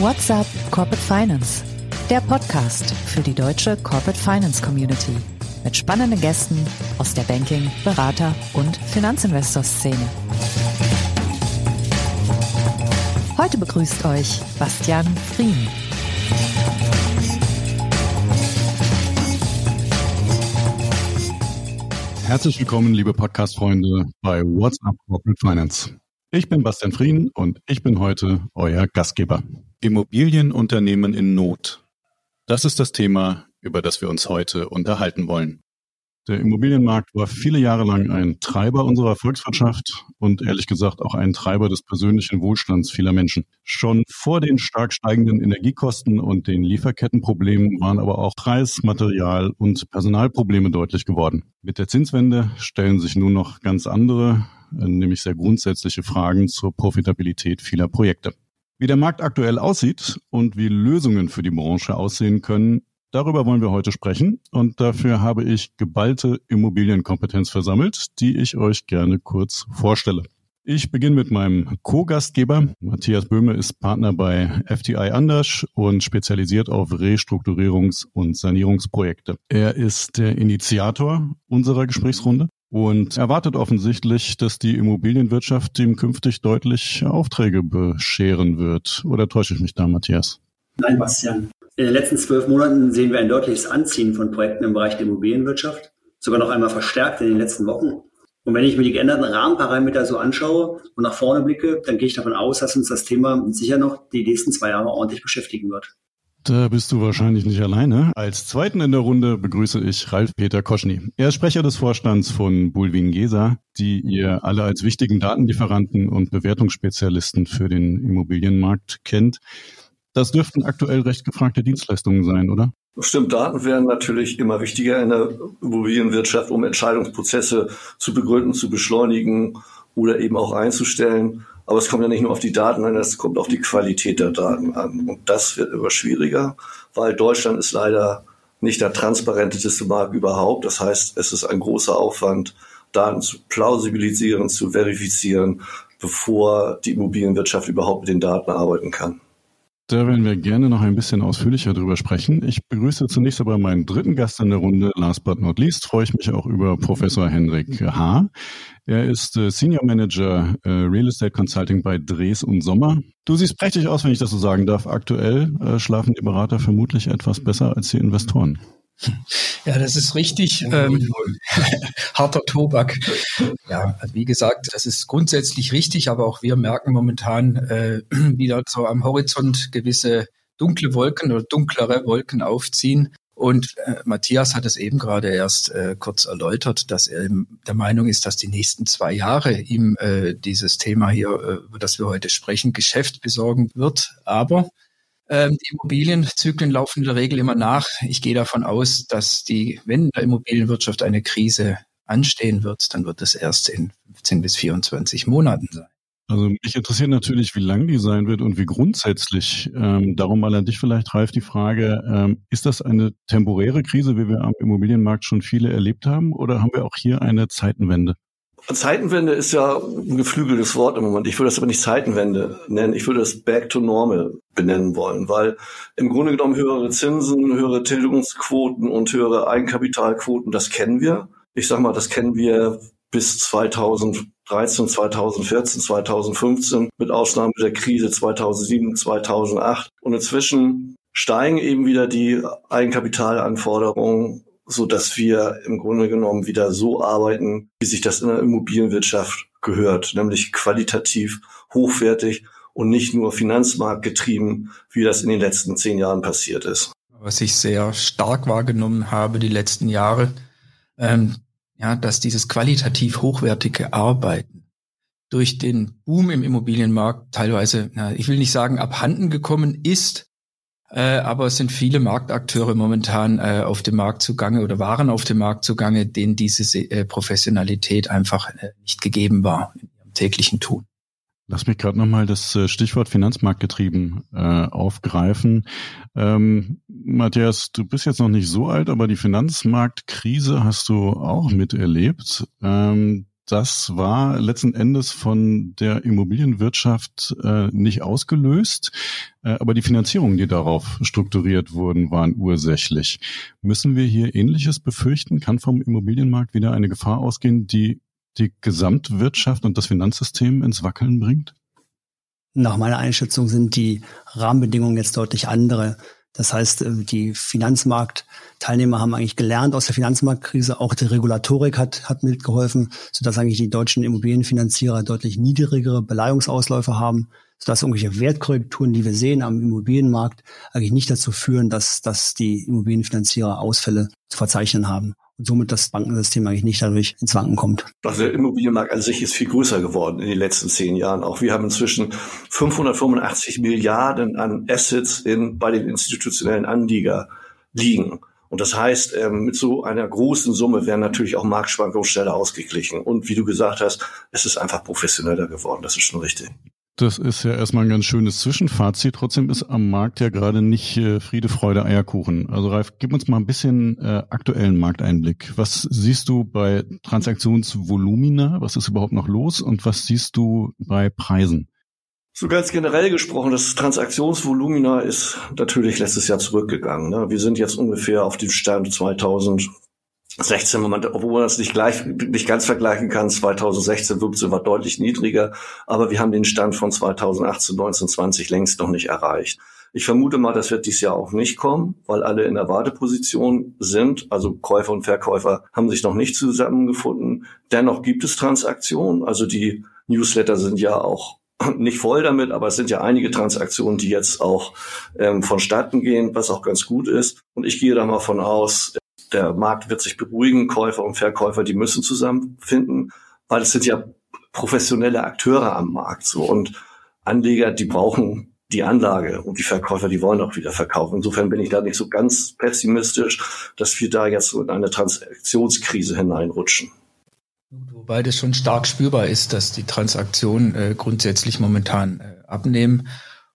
What's up Corporate Finance? Der Podcast für die deutsche Corporate Finance Community mit spannenden Gästen aus der Banking-, Berater- und Finanzinvestor-Szene. Heute begrüßt euch Bastian Frien. Herzlich willkommen, liebe Podcast-Freunde bei What's Up Corporate Finance. Ich bin Bastian Frien und ich bin heute euer Gastgeber. Immobilienunternehmen in Not. Das ist das Thema, über das wir uns heute unterhalten wollen. Der Immobilienmarkt war viele Jahre lang ein Treiber unserer Volkswirtschaft und ehrlich gesagt auch ein Treiber des persönlichen Wohlstands vieler Menschen. Schon vor den stark steigenden Energiekosten und den Lieferkettenproblemen waren aber auch Preis-, Material- und Personalprobleme deutlich geworden. Mit der Zinswende stellen sich nun noch ganz andere, nämlich sehr grundsätzliche Fragen zur Profitabilität vieler Projekte. Wie der Markt aktuell aussieht und wie Lösungen für die Branche aussehen können, darüber wollen wir heute sprechen. Und dafür habe ich geballte Immobilienkompetenz versammelt, die ich euch gerne kurz vorstelle. Ich beginne mit meinem Co-Gastgeber. Matthias Böhme ist Partner bei FTI Anders und spezialisiert auf Restrukturierungs- und Sanierungsprojekte. Er ist der Initiator unserer Gesprächsrunde und erwartet offensichtlich, dass die Immobilienwirtschaft ihm künftig deutlich Aufträge bescheren wird. Oder täusche ich mich da, Matthias? Nein, Bastian. In den letzten zwölf Monaten sehen wir ein deutliches Anziehen von Projekten im Bereich der Immobilienwirtschaft, sogar noch einmal verstärkt in den letzten Wochen. Und wenn ich mir die geänderten Rahmenparameter so anschaue und nach vorne blicke, dann gehe ich davon aus, dass uns das Thema sicher noch die nächsten zwei Jahre ordentlich beschäftigen wird. Da bist du wahrscheinlich nicht alleine. Als zweiten in der Runde begrüße ich Ralf-Peter Koschny. Er ist Sprecher des Vorstands von Bulwin Gesa, die ihr alle als wichtigen Datenlieferanten und Bewertungsspezialisten für den Immobilienmarkt kennt. Das dürften aktuell recht gefragte Dienstleistungen sein, oder? Stimmt, Daten werden natürlich immer wichtiger in der Immobilienwirtschaft, um Entscheidungsprozesse zu begründen, zu beschleunigen oder eben auch einzustellen. Aber es kommt ja nicht nur auf die Daten an, es kommt auf die Qualität der Daten an. Und das wird immer schwieriger, weil Deutschland ist leider nicht der transparenteste Markt überhaupt. Das heißt, es ist ein großer Aufwand, Daten zu plausibilisieren, zu verifizieren, bevor die Immobilienwirtschaft überhaupt mit den Daten arbeiten kann. Da werden wir gerne noch ein bisschen ausführlicher drüber sprechen. Ich begrüße zunächst aber meinen dritten Gast in der Runde. Last but not least freue ich mich auch über Professor Henrik H. Er ist äh, Senior Manager äh, Real Estate Consulting bei Dres und Sommer. Du siehst prächtig aus, wenn ich das so sagen darf. Aktuell äh, schlafen die Berater vermutlich etwas besser als die Investoren. Ja, das ist richtig. Ähm, harter Tobak. Ja, also wie gesagt, das ist grundsätzlich richtig, aber auch wir merken momentan äh, wieder so am Horizont gewisse dunkle Wolken oder dunklere Wolken aufziehen. Und äh, Matthias hat es eben gerade erst äh, kurz erläutert, dass er der Meinung ist, dass die nächsten zwei Jahre ihm äh, dieses Thema hier, äh, über das wir heute sprechen, Geschäft besorgen wird. Aber ähm, die Immobilienzyklen laufen in der Regel immer nach. Ich gehe davon aus, dass die, wenn in der Immobilienwirtschaft eine Krise anstehen wird, dann wird es erst in 15 bis 24 Monaten sein. Also mich interessiert natürlich, wie lang die sein wird und wie grundsätzlich. Ähm, darum mal an dich vielleicht, Ralf, die Frage, ähm, ist das eine temporäre Krise, wie wir am Immobilienmarkt schon viele erlebt haben, oder haben wir auch hier eine Zeitenwende? Zeitenwende ist ja ein geflügeltes Wort im Moment. Ich würde das aber nicht Zeitenwende nennen. Ich würde das Back to Normal benennen wollen, weil im Grunde genommen höhere Zinsen, höhere Tilgungsquoten und höhere Eigenkapitalquoten, das kennen wir. Ich sag mal, das kennen wir bis 2013, 2014, 2015, mit Ausnahme der Krise 2007, 2008. Und inzwischen steigen eben wieder die Eigenkapitalanforderungen so dass wir im Grunde genommen wieder so arbeiten, wie sich das in der Immobilienwirtschaft gehört, nämlich qualitativ, hochwertig und nicht nur finanzmarktgetrieben, wie das in den letzten zehn Jahren passiert ist. Was ich sehr stark wahrgenommen habe die letzten Jahre, ähm, ja, dass dieses qualitativ hochwertige Arbeiten durch den Boom im Immobilienmarkt teilweise, na, ich will nicht sagen abhanden gekommen ist, Äh, aber es sind viele Marktakteure momentan äh, auf dem Markt zugange oder waren auf dem Markt zugange, denen diese äh, Professionalität einfach äh, nicht gegeben war in ihrem täglichen Tun. Lass mich gerade nochmal das äh, Stichwort Finanzmarktgetrieben äh, aufgreifen. Ähm, Matthias, du bist jetzt noch nicht so alt, aber die Finanzmarktkrise hast du auch miterlebt. Ähm, das war letzten Endes von der Immobilienwirtschaft äh, nicht ausgelöst, äh, aber die Finanzierungen, die darauf strukturiert wurden, waren ursächlich. Müssen wir hier Ähnliches befürchten? Kann vom Immobilienmarkt wieder eine Gefahr ausgehen, die die Gesamtwirtschaft und das Finanzsystem ins Wackeln bringt? Nach meiner Einschätzung sind die Rahmenbedingungen jetzt deutlich andere. Das heißt, äh, die Finanzmarktteilnehmer haben eigentlich gelernt aus der Finanzmarktkrise. Auch die Regulatorik hat, hat mitgeholfen, sodass eigentlich die deutschen Immobilienfinanzierer deutlich niedrigere Beleihungsausläufe haben, sodass irgendwelche Wertkorrekturen, die wir sehen am Immobilienmarkt, eigentlich nicht dazu führen, dass, dass die Immobilienfinanzierer Ausfälle zu verzeichnen haben und somit das Bankensystem eigentlich nicht dadurch ins Wanken kommt. Also der Immobilienmarkt an sich ist viel größer geworden in den letzten zehn Jahren. Auch wir haben inzwischen 585 Milliarden an Assets in, bei den institutionellen Anleger liegen. Und das heißt, ähm, mit so einer großen Summe werden natürlich auch Marktschwankungen schneller ausgeglichen. Und wie du gesagt hast, es ist einfach professioneller geworden. Das ist schon richtig. Das ist ja erstmal ein ganz schönes Zwischenfazit. Trotzdem ist am Markt ja gerade nicht äh, Friede, Freude, Eierkuchen. Also Ralf, gib uns mal ein bisschen äh, aktuellen Markteinblick. Was siehst du bei Transaktionsvolumina? Was ist überhaupt noch los? Und was siehst du bei Preisen? So ganz generell gesprochen, das Transaktionsvolumina ist natürlich letztes Jahr zurückgegangen. Ne? Wir sind jetzt ungefähr auf dem Stand 2000 16, obwohl man das nicht gleich, nicht ganz vergleichen kann, 2016 15 war deutlich niedriger, aber wir haben den Stand von 2018, 19, 20 längst noch nicht erreicht. Ich vermute mal, das wird dieses Jahr auch nicht kommen, weil alle in der Warteposition sind. Also Käufer und Verkäufer haben sich noch nicht zusammengefunden. Dennoch gibt es Transaktionen. Also die Newsletter sind ja auch nicht voll damit, aber es sind ja einige Transaktionen, die jetzt auch ähm, vonstatten gehen, was auch ganz gut ist. Und ich gehe da mal von aus, der Markt wird sich beruhigen, Käufer und Verkäufer, die müssen zusammenfinden, weil es sind ja professionelle Akteure am Markt so und Anleger, die brauchen die Anlage und die Verkäufer, die wollen auch wieder verkaufen. Insofern bin ich da nicht so ganz pessimistisch, dass wir da jetzt so in eine Transaktionskrise hineinrutschen. Wobei das schon stark spürbar ist, dass die Transaktionen äh, grundsätzlich momentan äh, abnehmen.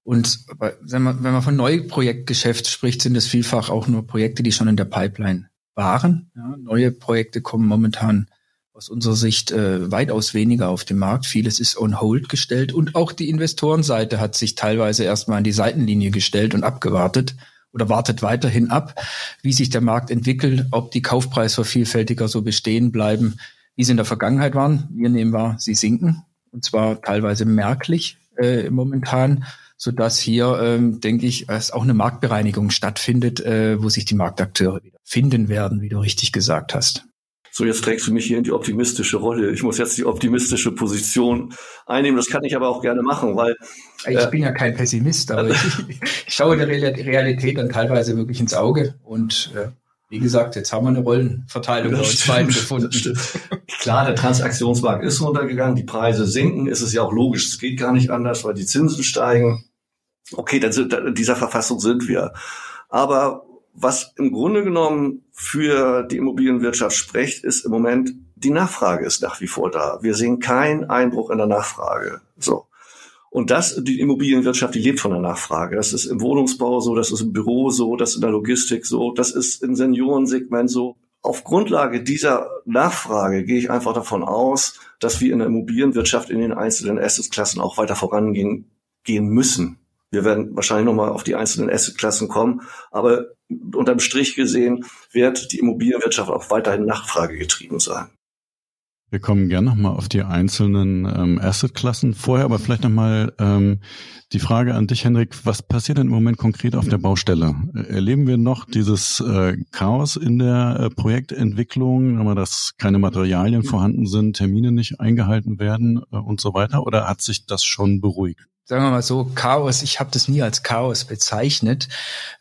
Und wenn man, wenn man von Neuprojektgeschäft spricht, sind es vielfach auch nur Projekte, die schon in der Pipeline waren. Ja, neue Projekte kommen momentan aus unserer Sicht äh, weitaus weniger auf den Markt. Vieles ist on hold gestellt und auch die Investorenseite hat sich teilweise erstmal an die Seitenlinie gestellt und abgewartet oder wartet weiterhin ab, wie sich der Markt entwickelt, ob die Kaufpreisvervielfältiger so bestehen bleiben, wie sie in der Vergangenheit waren. Wir nehmen wahr, sie sinken und zwar teilweise merklich äh, momentan so dass hier, ähm, denke ich, es auch eine Marktbereinigung stattfindet, äh, wo sich die Marktakteure wieder finden werden, wie du richtig gesagt hast. So, jetzt trägst du mich hier in die optimistische Rolle. Ich muss jetzt die optimistische Position einnehmen. Das kann ich aber auch gerne machen, weil. Ich äh, bin ja kein Pessimist, aber ich, ich schaue der Realität dann teilweise wirklich ins Auge und äh, wie gesagt, jetzt haben wir eine Rollenverteilung bei uns beiden gefunden. Klar, der Transaktionsmarkt ist runtergegangen, die Preise sinken, ist es ja auch logisch, es geht gar nicht anders, weil die Zinsen steigen. Okay, dann sind, in dieser Verfassung sind wir. Aber was im Grunde genommen für die Immobilienwirtschaft spricht, ist im Moment, die Nachfrage ist nach wie vor da. Wir sehen keinen Einbruch in der Nachfrage. So. Und das, die Immobilienwirtschaft, die lebt von der Nachfrage. Das ist im Wohnungsbau so, das ist im Büro so, das ist in der Logistik so, das ist im Seniorensegment so. Auf Grundlage dieser Nachfrage gehe ich einfach davon aus, dass wir in der Immobilienwirtschaft in den einzelnen Assetklassen auch weiter vorangehen gehen müssen. Wir werden wahrscheinlich nochmal auf die einzelnen Assetklassen kommen, aber unterm Strich gesehen wird die Immobilienwirtschaft auch weiterhin nachfragegetrieben sein. Wir kommen gerne nochmal auf die einzelnen ähm, Assetklassen. Vorher aber vielleicht nochmal ähm, die Frage an dich, Henrik. Was passiert denn im Moment konkret auf der Baustelle? Erleben wir noch dieses äh, Chaos in der äh, Projektentwicklung, dass keine Materialien vorhanden sind, Termine nicht eingehalten werden äh, und so weiter? Oder hat sich das schon beruhigt? Sagen wir mal so, Chaos, ich habe das nie als Chaos bezeichnet.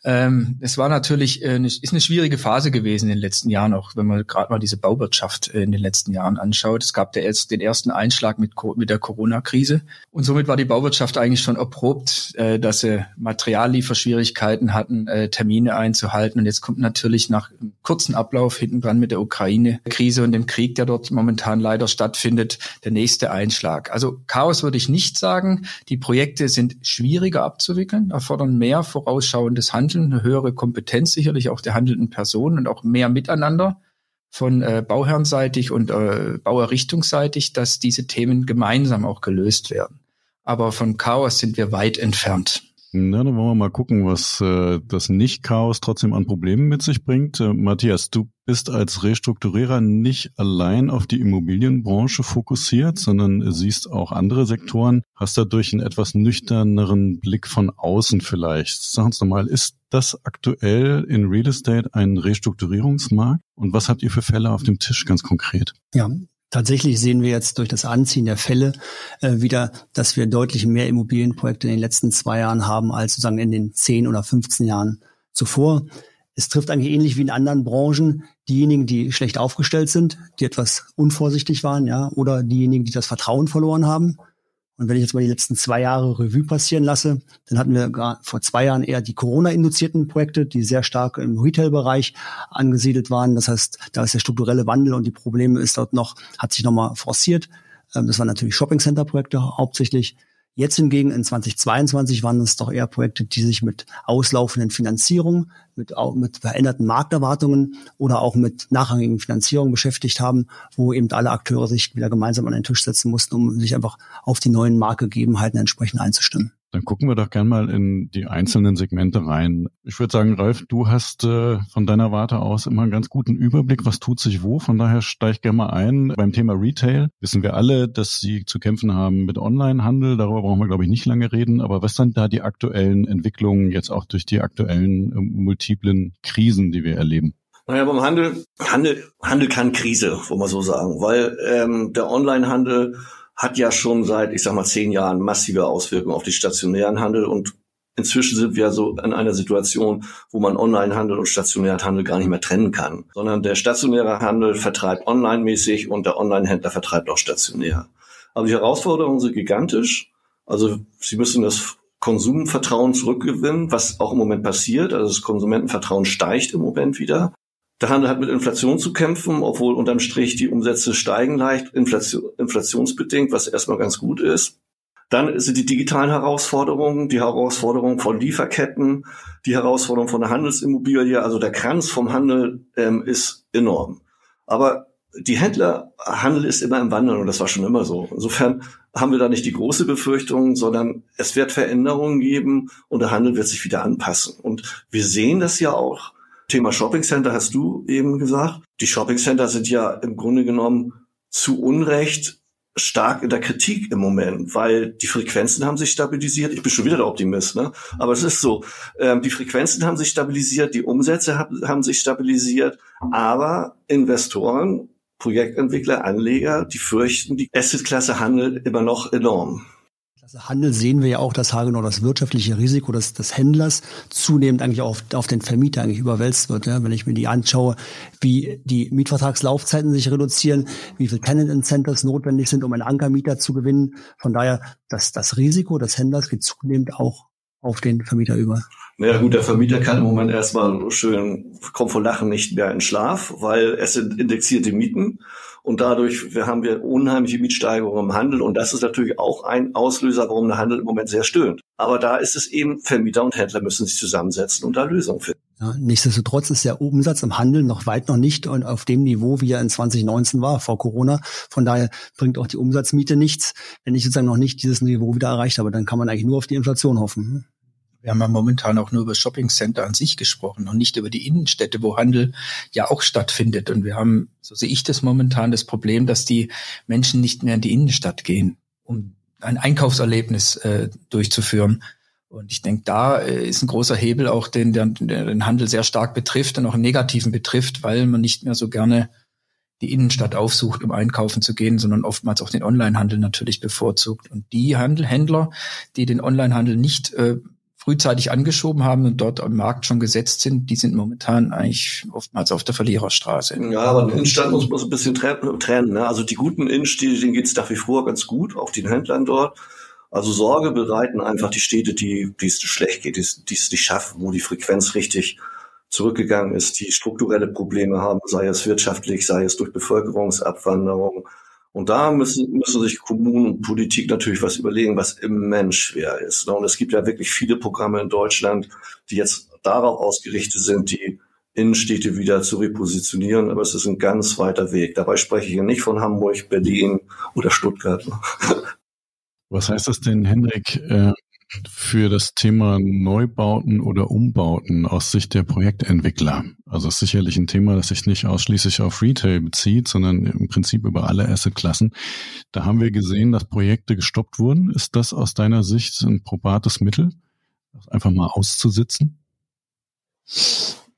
Ähm, es war natürlich, äh, eine, ist eine schwierige Phase gewesen in den letzten Jahren, auch wenn man gerade mal diese Bauwirtschaft äh, in den letzten Jahren anschaut. Es gab der den ersten Einschlag mit, mit der Corona-Krise und somit war die Bauwirtschaft eigentlich schon erprobt, äh, dass sie Materiallieferschwierigkeiten hatten, äh, Termine einzuhalten. Und jetzt kommt natürlich nach einem kurzen Ablauf hinten dran mit der Ukraine-Krise und dem Krieg, der dort momentan leider stattfindet, der nächste Einschlag. Also Chaos würde ich nicht sagen. Die Projekte sind schwieriger abzuwickeln, erfordern mehr vorausschauendes Handeln, eine höhere Kompetenz sicherlich auch der handelnden Personen und auch mehr Miteinander von äh, bauherrnseitig und äh, bauerrichtungsseitig, dass diese Themen gemeinsam auch gelöst werden. Aber von Chaos sind wir weit entfernt. Na, dann wollen wir mal gucken, was äh, das Nicht-Chaos trotzdem an Problemen mit sich bringt. Äh, Matthias, du bist als Restrukturierer nicht allein auf die Immobilienbranche fokussiert, sondern siehst auch andere Sektoren, hast dadurch einen etwas nüchterneren Blick von außen vielleicht. Sag uns doch mal, ist das aktuell in Real Estate ein Restrukturierungsmarkt? Und was habt ihr für Fälle auf dem Tisch ganz konkret? Ja, Tatsächlich sehen wir jetzt durch das Anziehen der Fälle äh, wieder, dass wir deutlich mehr Immobilienprojekte in den letzten zwei Jahren haben als sozusagen in den zehn oder 15 Jahren zuvor. Es trifft eigentlich ähnlich wie in anderen Branchen diejenigen, die schlecht aufgestellt sind, die etwas unvorsichtig waren, ja, oder diejenigen, die das Vertrauen verloren haben. Und wenn ich jetzt mal die letzten zwei Jahre Revue passieren lasse, dann hatten wir vor zwei Jahren eher die Corona-induzierten Projekte, die sehr stark im Retail-Bereich angesiedelt waren. Das heißt, da ist der strukturelle Wandel und die Probleme ist dort noch, hat sich nochmal forciert. Ähm, das waren natürlich Shopping-Center-Projekte hauptsächlich. Jetzt hingegen in 2022 waren es doch eher Projekte, die sich mit auslaufenden Finanzierungen, mit, mit veränderten Markterwartungen oder auch mit nachrangigen Finanzierungen beschäftigt haben, wo eben alle Akteure sich wieder gemeinsam an den Tisch setzen mussten, um sich einfach auf die neuen Marktgegebenheiten entsprechend einzustimmen. Dann gucken wir doch gern mal in die einzelnen Segmente rein. Ich würde sagen, Ralf, du hast äh, von deiner Warte aus immer einen ganz guten Überblick, was tut sich wo. Von daher steig gerne mal ein. Beim Thema Retail wissen wir alle, dass sie zu kämpfen haben mit Onlinehandel. Darüber brauchen wir, glaube ich, nicht lange reden. Aber was sind da die aktuellen Entwicklungen jetzt auch durch die aktuellen äh, multiplen Krisen, die wir erleben? Naja, beim Handel, Handel, Handel kann Krise, wo man so sagen, weil ähm, der Onlinehandel hat ja schon seit, ich sag mal, zehn Jahren massive Auswirkungen auf den stationären Handel und inzwischen sind wir so in einer Situation, wo man Onlinehandel und stationären Handel gar nicht mehr trennen kann, sondern der stationäre Handel vertreibt online-mäßig und der Online-Händler vertreibt auch stationär. Aber die Herausforderungen sind gigantisch. Also sie müssen das Konsumvertrauen zurückgewinnen, was auch im Moment passiert. Also das Konsumentenvertrauen steigt im Moment wieder. Der Handel hat mit Inflation zu kämpfen, obwohl unterm Strich die Umsätze steigen leicht, Inflation, inflationsbedingt, was erstmal ganz gut ist. Dann sind die digitalen Herausforderungen, die Herausforderungen von Lieferketten, die Herausforderung von der Handelsimmobilie, also der Kranz vom Handel ähm, ist enorm. Aber die Händlerhandel ist immer im Wandel und das war schon immer so. Insofern haben wir da nicht die große Befürchtung, sondern es wird Veränderungen geben und der Handel wird sich wieder anpassen. Und wir sehen das ja auch Thema Shopping Center hast du eben gesagt. Die Shopping Center sind ja im Grunde genommen zu Unrecht stark in der Kritik im Moment, weil die Frequenzen haben sich stabilisiert. Ich bin schon wieder der Optimist, ne? Aber es ist so. Ähm, die Frequenzen haben sich stabilisiert, die Umsätze haben, haben sich stabilisiert, aber Investoren, Projektentwickler, Anleger, die fürchten die Assetklasse Handel immer noch enorm. Handel sehen wir ja auch, dass Hagenow das wirtschaftliche Risiko des, des Händlers zunehmend eigentlich auf, auf den Vermieter eigentlich überwälzt wird. Ja? Wenn ich mir die anschaue, wie die Mietvertragslaufzeiten sich reduzieren, wie viel Tenant Incentives notwendig sind, um einen Ankermieter zu gewinnen. Von daher, dass das Risiko des Händlers geht zunehmend auch auf den Vermieter über. Naja gut, der Vermieter kann im Moment erstmal schön, kommt vor Lachen nicht mehr in Schlaf, weil es sind indexierte Mieten und dadurch haben wir unheimliche Mietsteigerungen im Handel und das ist natürlich auch ein Auslöser, warum der Handel im Moment sehr stöhnt. Aber da ist es eben, Vermieter und Händler müssen sich zusammensetzen und da Lösungen finden. Ja, nichtsdestotrotz ist der Umsatz im Handel noch weit noch nicht auf dem Niveau, wie er in 2019 war, vor Corona. Von daher bringt auch die Umsatzmiete nichts, wenn ich sozusagen noch nicht dieses Niveau wieder erreicht habe. Dann kann man eigentlich nur auf die Inflation hoffen. Wir haben ja momentan auch nur über Shopping Center an sich gesprochen und nicht über die Innenstädte, wo Handel ja auch stattfindet. Und wir haben, so sehe ich das momentan, das Problem, dass die Menschen nicht mehr in die Innenstadt gehen, um ein Einkaufserlebnis äh, durchzuführen. Und ich denke, da äh, ist ein großer Hebel auch, den, der, den Handel sehr stark betrifft und auch einen negativen betrifft, weil man nicht mehr so gerne die Innenstadt aufsucht, um einkaufen zu gehen, sondern oftmals auch den Onlinehandel natürlich bevorzugt. Und die Handel, Händler, die den Onlinehandel nicht äh, frühzeitig angeschoben haben und dort am Markt schon gesetzt sind, die sind momentan eigentlich oftmals auf der Verliererstraße. Ja, aber in Innenstadt muss man so ein bisschen trennen. Ne? Also die guten Innenstädte, denen geht es nach wie vor ganz gut, auch den Händlern dort. Also Sorge bereiten einfach die Städte, die, die es schlecht geht, die es nicht schaffen, wo die Frequenz richtig zurückgegangen ist, die strukturelle Probleme haben, sei es wirtschaftlich, sei es durch Bevölkerungsabwanderung, und da müssen, müssen sich Kommunen und Politik natürlich was überlegen, was immens schwer ist. Und es gibt ja wirklich viele Programme in Deutschland, die jetzt darauf ausgerichtet sind, die Innenstädte wieder zu repositionieren. Aber es ist ein ganz weiter Weg. Dabei spreche ich hier nicht von Hamburg, Berlin oder Stuttgart. Was heißt das denn, Hendrik? Für das Thema Neubauten oder Umbauten aus Sicht der Projektentwickler? Also ist sicherlich ein Thema, das sich nicht ausschließlich auf Retail bezieht, sondern im Prinzip über alle Assetklassen. Da haben wir gesehen, dass Projekte gestoppt wurden. Ist das aus deiner Sicht ein probates Mittel, das einfach mal auszusitzen?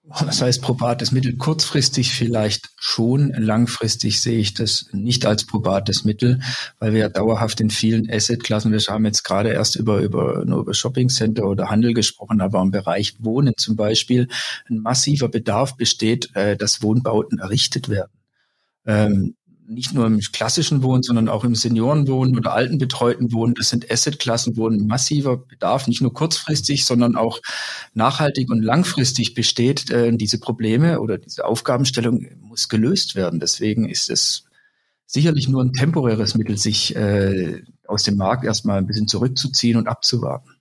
Das heißt, probates Mittel kurzfristig vielleicht schon, langfristig sehe ich das nicht als probates Mittel, weil wir ja dauerhaft in vielen Assetklassen, wir haben jetzt gerade erst über, über, nur über Shopping Center oder Handel gesprochen, aber im Bereich Wohnen zum Beispiel ein massiver Bedarf besteht, äh, dass Wohnbauten errichtet werden. Ähm, nicht nur im klassischen Wohnen, sondern auch im Seniorenwohnen oder altenbetreuten Wohnen. Das sind Assetklassen, wo ein massiver Bedarf nicht nur kurzfristig, sondern auch nachhaltig und langfristig besteht. Äh, diese Probleme oder diese Aufgabenstellung muss gelöst werden. Deswegen ist es sicherlich nur ein temporäres Mittel, sich äh, aus dem Markt erstmal ein bisschen zurückzuziehen und abzuwarten.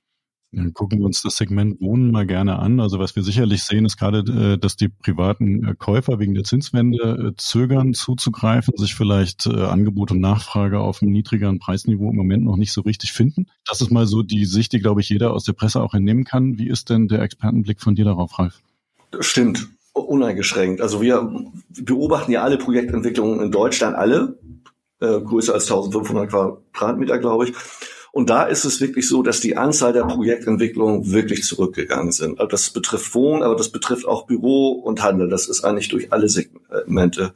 Dann gucken wir uns das Segment Wohnen mal gerne an. Also was wir sicherlich sehen, ist gerade, äh, dass die privaten äh, Käufer wegen der Zinswende äh, zögern zuzugreifen, sich vielleicht Angebot und Nachfrage auf einem niedrigeren Preisniveau im Moment noch nicht so richtig finden. Das ist mal so die Sicht, die, glaube ich, jeder aus der Presse auch entnehmen kann. Wie ist denn der Expertenblick von dir darauf, Ralf? Stimmt, uneingeschränkt. Also wir beobachten ja alle Projektentwicklungen in Deutschland, alle, äh, größer als 1500 Quadratmeter, glaube ich. Und da ist es wirklich so, dass die Anzahl der Projektentwicklungen wirklich zurückgegangen sind. Also das betrifft Wohnen, aber das betrifft auch Büro und Handel. Das ist eigentlich durch alle Segmente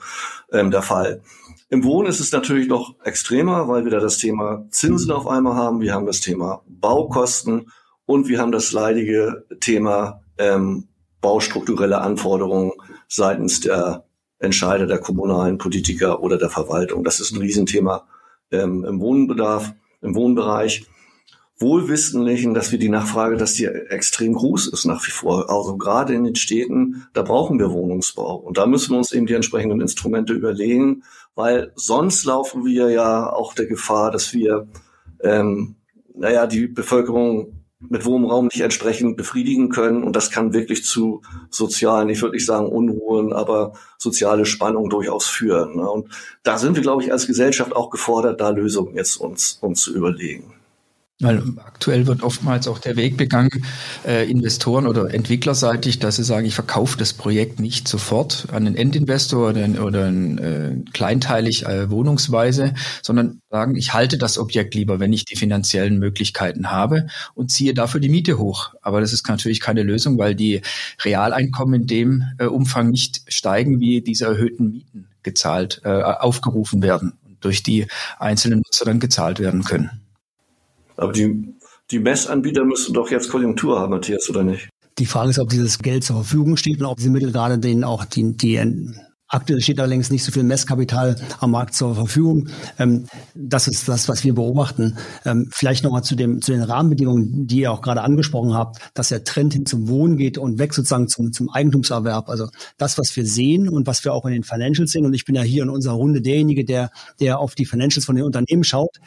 ähm, der Fall. Im Wohnen ist es natürlich noch extremer, weil wir da das Thema Zinsen auf einmal haben. Wir haben das Thema Baukosten und wir haben das leidige Thema ähm, baustrukturelle Anforderungen seitens der Entscheider der kommunalen Politiker oder der Verwaltung. Das ist ein Riesenthema ähm, im Wohnbedarf im Wohnbereich, wohlwissenlichen, dass wir die Nachfrage, dass die extrem groß ist nach wie vor. Also gerade in den Städten, da brauchen wir Wohnungsbau. Und da müssen wir uns eben die entsprechenden Instrumente überlegen, weil sonst laufen wir ja auch der Gefahr, dass wir, ähm, naja, die Bevölkerung mit Wohnraum nicht entsprechend befriedigen können. Und das kann wirklich zu sozialen, ich würde nicht sagen Unruhen, aber soziale Spannung durchaus führen. Ne? Und da sind wir, glaube ich, als Gesellschaft auch gefordert, da Lösungen jetzt uns, uns zu überlegen. Weil aktuell wird oftmals auch der Weg begangen, äh, Investoren oder entwicklerseitig, dass sie sagen, ich verkaufe das Projekt nicht sofort an einen Endinvestor oder, oder äh, kleinteilig äh, wohnungsweise, sondern sagen, ich halte das Objekt lieber, wenn ich die finanziellen Möglichkeiten habe und ziehe dafür die Miete hoch. Aber das ist natürlich keine Lösung, weil die Realeinkommen in dem äh, Umfang nicht steigen, wie diese erhöhten Mieten gezahlt, äh, aufgerufen werden und durch die einzelnen Nutzer dann gezahlt werden können. Aber die, die Messanbieter müssen doch jetzt Konjunktur haben, Matthias, oder nicht? Die Frage ist, ob dieses Geld zur Verfügung steht und ob diese Mittel gerade denen auch die, die Aktuell steht allerdings nicht so viel Messkapital am Markt zur Verfügung. Ähm, das ist das, was wir beobachten. Ähm, vielleicht nochmal zu, zu den Rahmenbedingungen, die ihr auch gerade angesprochen habt, dass der Trend hin zum Wohnen geht und weg sozusagen zum, zum Eigentumserwerb. Also das, was wir sehen und was wir auch in den Financials sehen. Und ich bin ja hier in unserer Runde derjenige, der, der auf die Financials von den Unternehmen schaut.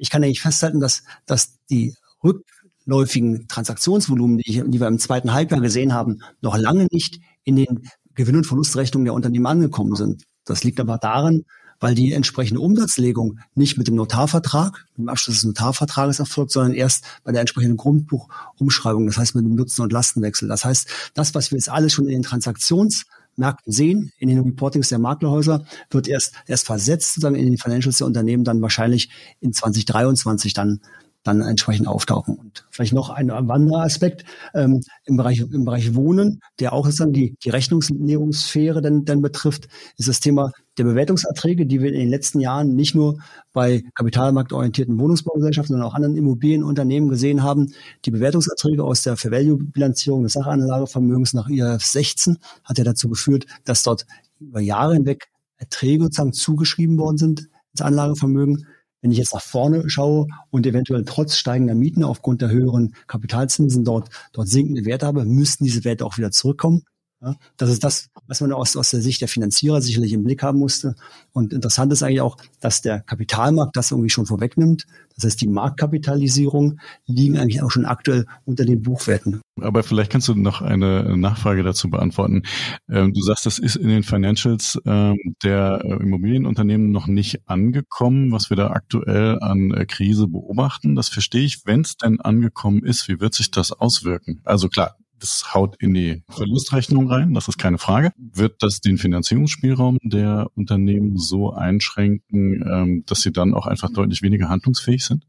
Ich kann eigentlich festhalten, dass, dass die rückläufigen Transaktionsvolumen, die, die wir im zweiten Halbjahr gesehen haben, noch lange nicht in den Gewinn- und Verlustrechnungen der Unternehmen angekommen sind. Das liegt aber daran, weil die entsprechende Umsatzlegung nicht mit dem Notarvertrag, dem Abschluss des Notarvertrages erfolgt, sondern erst bei der entsprechenden Grundbuchumschreibung, das heißt mit dem Nutzen- und Lastenwechsel. Das heißt, das, was wir jetzt alles schon in den Transaktions Märkten sehen, in den Reportings der Maklerhäuser, wird erst, erst versetzt sozusagen in den Financials der Unternehmen dann wahrscheinlich in 2023 dann dann entsprechend auftauchen. Und vielleicht noch ein anderer Aspekt ähm, im Bereich im Bereich Wohnen, der auch sozusagen die die Rechnungslegungssphäre dann, dann betrifft, ist das Thema der Bewertungserträge, die wir in den letzten Jahren nicht nur bei kapitalmarktorientierten Wohnungsbaugesellschaften, sondern auch anderen Immobilienunternehmen gesehen haben. Die Bewertungserträge aus der Fair-Value-Bilanzierung des Sachanlagevermögens nach IAF 16 hat ja dazu geführt, dass dort über Jahre hinweg Erträge sozusagen zugeschrieben worden sind ins Anlagevermögen. Wenn ich jetzt nach vorne schaue und eventuell trotz steigender Mieten aufgrund der höheren Kapitalzinsen dort, dort sinkende Werte habe, müssten diese Werte auch wieder zurückkommen. Ja, das ist das, was man aus, aus der Sicht der Finanzierer sicherlich im Blick haben musste. Und interessant ist eigentlich auch, dass der Kapitalmarkt das irgendwie schon vorwegnimmt. Das heißt, die Marktkapitalisierung liegen eigentlich auch schon aktuell unter den Buchwerten. Aber vielleicht kannst du noch eine Nachfrage dazu beantworten. Ähm, du sagst, das ist in den Financials ähm, der äh, Immobilienunternehmen noch nicht angekommen, was wir da aktuell an äh, Krise beobachten. Das verstehe ich. Wenn es denn angekommen ist, wie wird sich das auswirken? Also klar, das haut in die Verlustrechnung rein, das ist keine Frage. Wird das den Finanzierungsspielraum der Unternehmen so einschränken, ähm, dass sie dann auch einfach deutlich weniger handlungsfähig sind?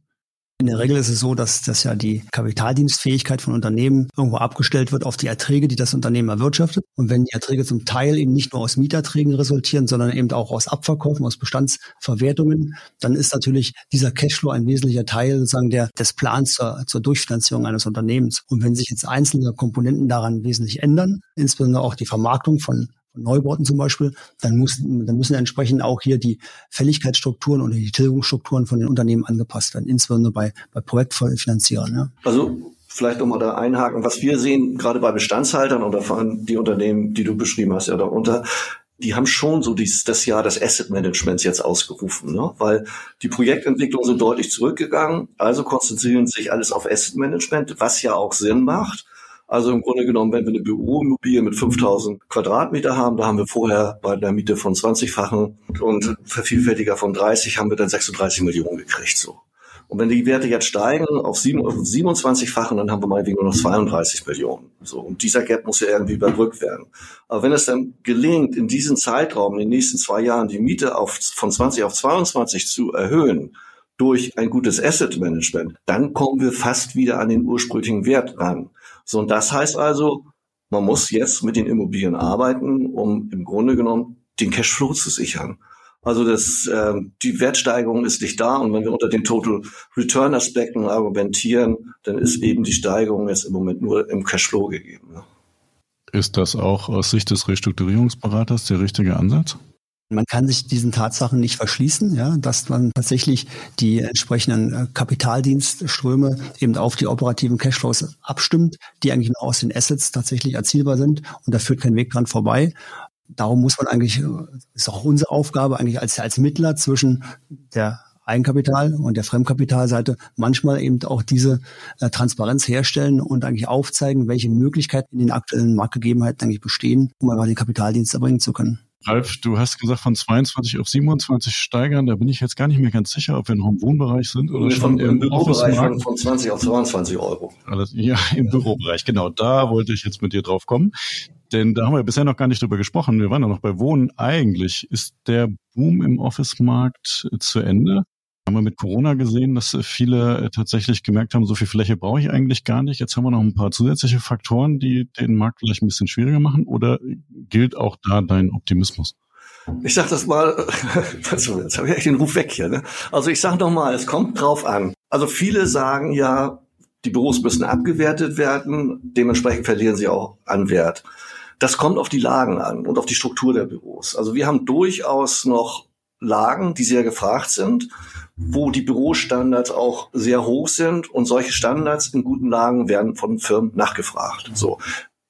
In der Regel ist es so, dass, dass ja die Kapitaldienstfähigkeit von Unternehmen irgendwo abgestellt wird auf die Erträge, die das Unternehmen erwirtschaftet. Und wenn die Erträge zum Teil eben nicht nur aus Mieterträgen resultieren, sondern eben auch aus Abverkäufen, aus Bestandsverwertungen, dann ist natürlich dieser Cashflow ein wesentlicher Teil sozusagen der, des Plans zur, zur Durchfinanzierung eines Unternehmens. Und wenn sich jetzt einzelne Komponenten daran wesentlich ändern, insbesondere auch die Vermarktung von Neubauten zum Beispiel, dann, muss, dann müssen entsprechend auch hier die Fälligkeitsstrukturen oder die Tilgungsstrukturen von den Unternehmen angepasst werden, insbesondere bei, bei Projektfinanzierern. Ja. Also vielleicht nochmal da einhaken, was wir sehen, gerade bei Bestandshaltern oder vor allem die Unternehmen, die du beschrieben hast, ja darunter, die haben schon so dies, das Jahr des Asset Managements jetzt ausgerufen, ne? weil die Projektentwicklungen sind deutlich zurückgegangen, also konzentrieren sich alles auf Asset Management, was ja auch Sinn macht. Also im Grunde genommen, wenn wir eine Büroimmobilie mit 5000 Quadratmeter haben, da haben wir vorher bei der Miete von 20-fachen und Vervielfältiger von 30 haben wir dann 36 Millionen gekriegt, so. Und wenn die Werte jetzt steigen auf 27-fachen, dann haben wir mal nur noch 32 Millionen. So. Und dieser Gap muss ja irgendwie überbrückt werden. Aber wenn es dann gelingt, in diesem Zeitraum, in den nächsten zwei Jahren, die Miete auf, von 20 auf 22 zu erhöhen, durch ein gutes Asset Management, dann kommen wir fast wieder an den ursprünglichen Wert ran. So, und das heißt also, man muss jetzt mit den Immobilien arbeiten, um im Grunde genommen den Cashflow zu sichern. Also das, äh, die Wertsteigerung ist nicht da und wenn wir unter den Total Return Aspekten argumentieren, dann ist eben die Steigerung jetzt im Moment nur im Cashflow gegeben. Ne? Ist das auch aus Sicht des Restrukturierungsberaters der richtige Ansatz? Man kann sich diesen Tatsachen nicht verschließen, ja, dass man tatsächlich die entsprechenden äh, Kapitaldienstströme eben auf die operativen Cashflows abstimmt, die eigentlich nur aus den Assets tatsächlich erzielbar sind und da führt kein Weg dran vorbei. Darum muss man eigentlich, äh, ist auch unsere Aufgabe eigentlich als, als Mittler zwischen der Eigenkapital und der Fremdkapitalseite manchmal eben auch diese äh, Transparenz herstellen und eigentlich aufzeigen, welche Möglichkeiten in den aktuellen Marktgegebenheiten eigentlich bestehen, um einfach den Kapitaldienst erbringen zu können. Ralf, du hast gesagt, von 22 auf 27 steigern. Da bin ich jetzt gar nicht mehr ganz sicher, ob wir noch im Wohnbereich sind oder schon im, im Bürobereich von, von 20 auf 22 Euro. Alles, ja, im ja. Bürobereich, genau. Da wollte ich jetzt mit dir drauf kommen. Denn da haben wir bisher noch gar nicht drüber gesprochen. Wir waren ja noch bei Wohnen. Eigentlich ist der Boom im Office-Markt zu Ende haben wir mit Corona gesehen, dass viele äh, tatsächlich gemerkt haben, so viel Fläche brauche ich eigentlich gar nicht. Jetzt haben wir noch ein paar zusätzliche Faktoren, die den Markt vielleicht ein bisschen schwieriger machen. Oder gilt auch da dein Optimismus? Ich sag das mal, jetzt habe ich echt den Ruf weg hier. Ne? Also ich sage noch mal, es kommt drauf an. Also viele sagen ja, die Büros müssen abgewertet werden, dementsprechend verlieren sie auch an Wert. Das kommt auf die Lagen an und auf die Struktur der Büros. Also wir haben durchaus noch Lagen, die sehr gefragt sind wo die Bürostandards auch sehr hoch sind und solche Standards in guten Lagen werden von Firmen nachgefragt. So.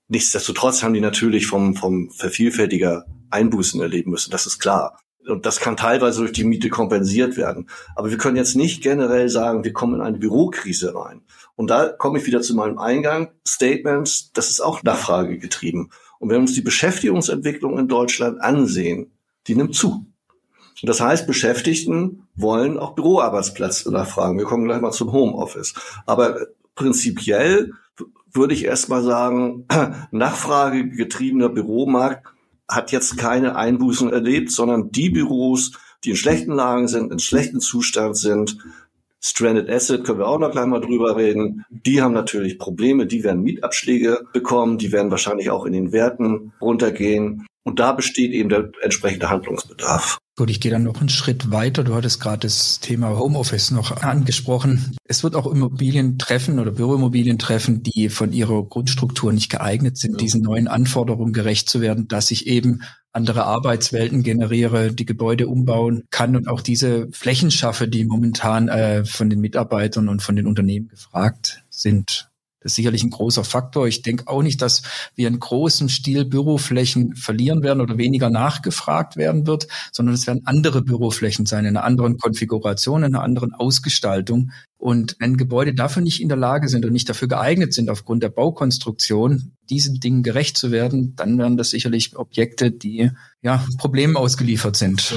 Nichtsdestotrotz haben die natürlich vom, vom Vervielfältiger Einbußen erleben müssen. Das ist klar. Und das kann teilweise durch die Miete kompensiert werden. Aber wir können jetzt nicht generell sagen, wir kommen in eine Bürokrise rein. Und da komme ich wieder zu meinem Eingang. Statements, das ist auch Nachfrage getrieben. Und wenn wir uns die Beschäftigungsentwicklung in Deutschland ansehen, die nimmt zu. Und das heißt, Beschäftigten wollen auch Büroarbeitsplatz nachfragen. Wir kommen gleich mal zum Homeoffice. Aber prinzipiell würde ich erstmal sagen, nachfragegetriebener Büromarkt hat jetzt keine Einbußen erlebt, sondern die Büros, die in schlechten Lagen sind, in schlechten Zustand sind, Stranded Asset können wir auch noch gleich mal drüber reden. Die haben natürlich Probleme, die werden Mietabschläge bekommen, die werden wahrscheinlich auch in den Werten runtergehen. Und da besteht eben der entsprechende Handlungsbedarf. Gut, ich gehe dann noch einen Schritt weiter. Du hattest gerade das Thema Homeoffice noch angesprochen. Es wird auch Immobilien treffen oder Büroimmobilien treffen, die von ihrer Grundstruktur nicht geeignet sind, ja. diesen neuen Anforderungen gerecht zu werden, dass ich eben andere Arbeitswelten generiere, die Gebäude umbauen kann und auch diese Flächen schaffe, die momentan äh, von den Mitarbeitern und von den Unternehmen gefragt sind. Das ist sicherlich ein großer Faktor. Ich denke auch nicht, dass wir in großem Stil Büroflächen verlieren werden oder weniger nachgefragt werden wird, sondern es werden andere Büroflächen sein, in einer anderen Konfiguration, in einer anderen Ausgestaltung. Und wenn Gebäude dafür nicht in der Lage sind und nicht dafür geeignet sind, aufgrund der Baukonstruktion, diesen Dingen gerecht zu werden, dann werden das sicherlich Objekte, die ja Problemen ausgeliefert sind.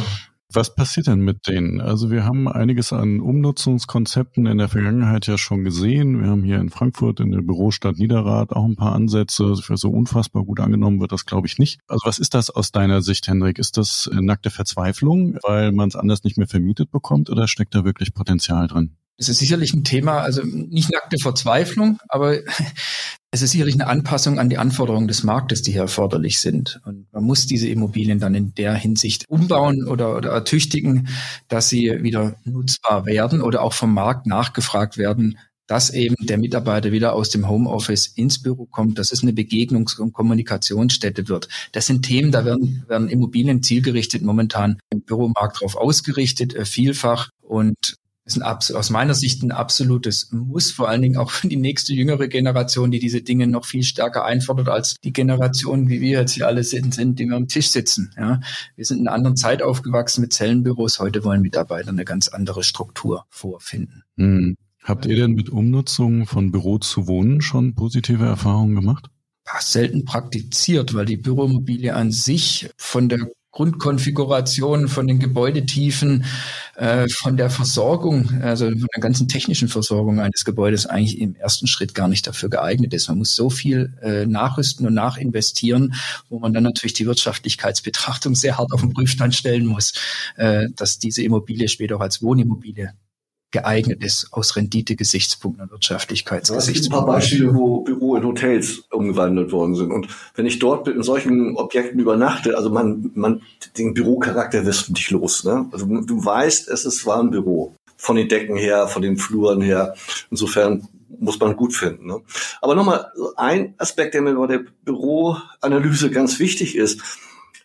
Was passiert denn mit denen? Also wir haben einiges an Umnutzungskonzepten in der Vergangenheit ja schon gesehen. Wir haben hier in Frankfurt in der Bürostadt Niederrad auch ein paar Ansätze. Für so unfassbar gut angenommen wird das, glaube ich, nicht. Also was ist das aus deiner Sicht, Hendrik? Ist das nackte Verzweiflung, weil man es anders nicht mehr vermietet bekommt oder steckt da wirklich Potenzial drin? Es ist sicherlich ein Thema, also nicht nackte Verzweiflung, aber es ist sicherlich eine Anpassung an die Anforderungen des Marktes, die hier erforderlich sind. Und man muss diese Immobilien dann in der Hinsicht umbauen oder, oder ertüchtigen, dass sie wieder nutzbar werden oder auch vom Markt nachgefragt werden, dass eben der Mitarbeiter wieder aus dem Homeoffice ins Büro kommt, dass es eine Begegnungs- und Kommunikationsstätte wird. Das sind Themen, da werden, werden Immobilien zielgerichtet momentan im Büromarkt darauf ausgerichtet, äh, vielfach. Und ist ein, aus meiner Sicht ein absolutes Muss, vor allen Dingen auch für die nächste jüngere Generation, die diese Dinge noch viel stärker einfordert als die Generation, wie wir jetzt hier alle sind, sind die wir am Tisch sitzen. Ja, wir sind in einer anderen Zeit aufgewachsen mit Zellenbüros. Heute wollen Mitarbeiter eine ganz andere Struktur vorfinden. Hm. Habt ihr denn mit Umnutzung von Büro zu Wohnen schon positive Erfahrungen gemacht? selten praktiziert, weil die Büroimmobilie an sich von der Grundkonfiguration, von den Gebäudetiefen, äh, von der Versorgung, also von der ganzen technischen Versorgung eines Gebäudes eigentlich im ersten Schritt gar nicht dafür geeignet ist. Man muss so viel äh, nachrüsten und nachinvestieren, wo man dann natürlich die Wirtschaftlichkeitsbetrachtung sehr hart auf den Prüfstand stellen muss, äh, dass diese Immobilie später auch als Wohnimmobilie geeignet ist aus Rendite-Gesichtspunkten und Wirtschaftlichkeitsgesichtspunkten. Es gibt ein paar Beispiele, wo Büro in Hotels umgewandelt worden sind. Und wenn ich dort in solchen Objekten übernachte, also man, man den Bürocharakter wirst du nicht los. Ne? Also du weißt, es ist, war ein Büro. Von den Decken her, von den Fluren her. Insofern muss man gut finden. Ne? Aber nochmal ein Aspekt, der mir bei der Büroanalyse ganz wichtig ist.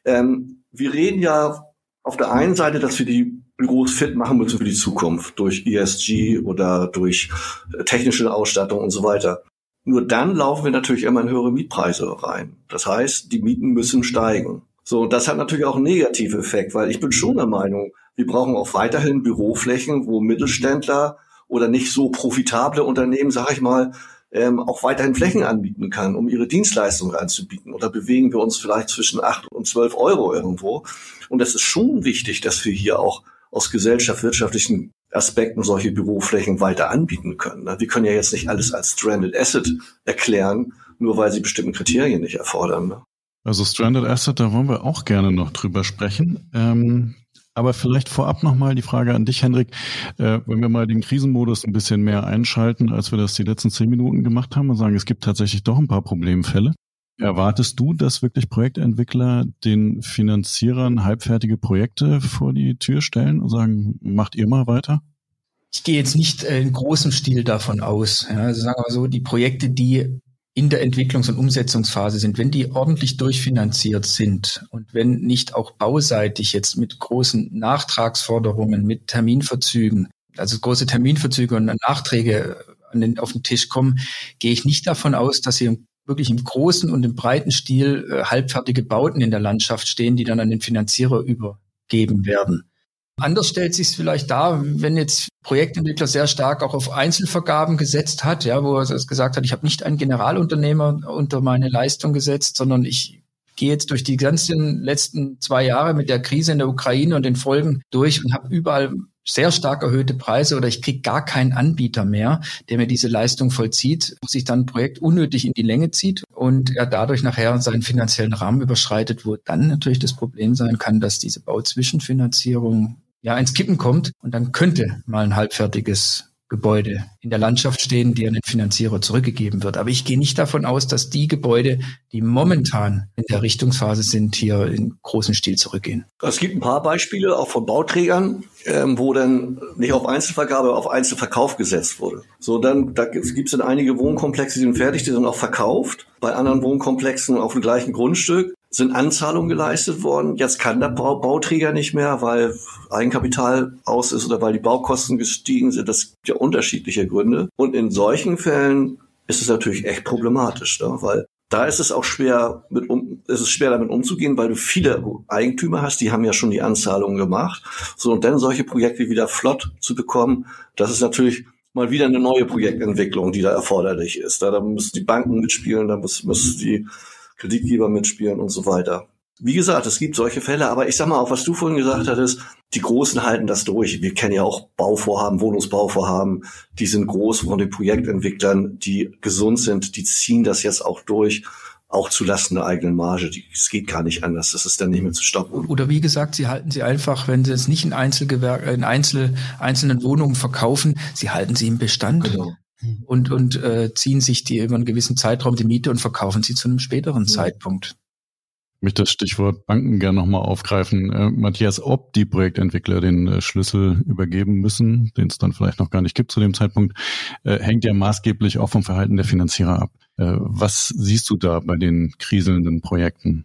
Ähm, wir reden ja auf der einen Seite, dass wir die Büros fit machen müssen für die Zukunft durch ESG oder durch äh, technische Ausstattung und so weiter. Nur dann laufen wir natürlich immer in höhere Mietpreise rein. Das heißt, die Mieten müssen steigen. So, das hat natürlich auch einen negativen Effekt, weil ich bin schon der Meinung, wir brauchen auch weiterhin Büroflächen, wo Mittelständler oder nicht so profitable Unternehmen, sag ich mal, ähm, auch weiterhin Flächen anbieten kann, um ihre Dienstleistungen anzubieten. Oder bewegen wir uns vielleicht zwischen acht und zwölf Euro irgendwo. Und es ist schon wichtig, dass wir hier auch aus gesellschaft wirtschaftlichen Aspekten solche Büroflächen weiter anbieten können. Wir können ja jetzt nicht alles als Stranded Asset erklären, nur weil sie bestimmten Kriterien nicht erfordern. Ne? Also Stranded Asset, da wollen wir auch gerne noch drüber sprechen. Ähm, aber vielleicht vorab nochmal die Frage an dich, Hendrik. Äh, wenn wir mal den Krisenmodus ein bisschen mehr einschalten, als wir das die letzten zehn Minuten gemacht haben und sagen, es gibt tatsächlich doch ein paar Problemfälle. Erwartest du, dass wirklich Projektentwickler den Finanzierern halbfertige Projekte vor die Tür stellen und sagen, macht ihr mal weiter? Ich gehe jetzt nicht in großem Stil davon aus. Ja, also sagen wir so, die Projekte, die in der Entwicklungs- und Umsetzungsphase sind, wenn die ordentlich durchfinanziert sind und wenn nicht auch bauseitig jetzt mit großen Nachtragsforderungen, mit Terminverzügen, also große Terminverzüge und Nachträge den, auf den Tisch kommen, gehe ich nicht davon aus, dass sie wirklich im großen und im breiten Stil äh, halbfertige Bauten in der Landschaft stehen, die dann an den Finanzierer übergeben werden. Anders stellt sich es vielleicht dar, wenn jetzt Projektentwickler sehr stark auch auf Einzelvergaben gesetzt hat, ja, wo er gesagt hat, ich habe nicht einen Generalunternehmer unter meine Leistung gesetzt, sondern ich gehe jetzt durch die ganzen letzten zwei Jahre mit der Krise in der Ukraine und den Folgen durch und habe überall sehr stark erhöhte Preise oder ich kriege gar keinen Anbieter mehr, der mir diese Leistung vollzieht, sich dann ein Projekt unnötig in die Länge zieht und er dadurch nachher seinen finanziellen Rahmen überschreitet, wo dann natürlich das Problem sein kann, dass diese Bauzwischenfinanzierung ja ins Kippen kommt und dann könnte mal ein halbfertiges Gebäude in der Landschaft stehen, die an den Finanzierer zurückgegeben wird. Aber ich gehe nicht davon aus, dass die Gebäude, die momentan in der Richtungsphase sind, hier in großen Stil zurückgehen. Es gibt ein paar Beispiele auch von Bauträgern, ähm, wo dann nicht auf Einzelvergabe, auf Einzelverkauf gesetzt wurde. So, dann da gibt es dann einige Wohnkomplexe, die sind fertig, die sind auch verkauft. Bei anderen Wohnkomplexen auf dem gleichen Grundstück sind Anzahlungen geleistet worden. Jetzt kann der Bauträger nicht mehr, weil Eigenkapital aus ist oder weil die Baukosten gestiegen sind. Das gibt ja unterschiedliche Gründe. Und in solchen Fällen ist es natürlich echt problematisch, ne? weil da ist es auch schwer, mit um, ist es schwer damit umzugehen, weil du viele Eigentümer hast, die haben ja schon die Anzahlungen gemacht. So, und dann solche Projekte wieder flott zu bekommen, das ist natürlich mal wieder eine neue Projektentwicklung, die da erforderlich ist. Da, da müssen die Banken mitspielen, da müssen, müssen die Kreditgeber mitspielen und so weiter. Wie gesagt, es gibt solche Fälle, aber ich sag mal auch, was du vorhin gesagt hattest, die Großen halten das durch. Wir kennen ja auch Bauvorhaben, Wohnungsbauvorhaben, die sind groß von den Projektentwicklern, die gesund sind, die ziehen das jetzt auch durch, auch zulasten der eigenen Marge. Es geht gar nicht anders, das ist dann nicht mehr zu stoppen. Oder wie gesagt, sie halten sie einfach, wenn sie es nicht in Einzelgewerk, in Einzel, einzelnen Wohnungen verkaufen, sie halten sie im Bestand. Genau und, und äh, ziehen sich die über einen gewissen Zeitraum die Miete und verkaufen sie zu einem späteren ja. Zeitpunkt. Ich möchte das Stichwort Banken gerne nochmal aufgreifen. Äh, Matthias, ob die Projektentwickler den äh, Schlüssel übergeben müssen, den es dann vielleicht noch gar nicht gibt zu dem Zeitpunkt, äh, hängt ja maßgeblich auch vom Verhalten der Finanzierer ab. Äh, was siehst du da bei den kriselnden Projekten?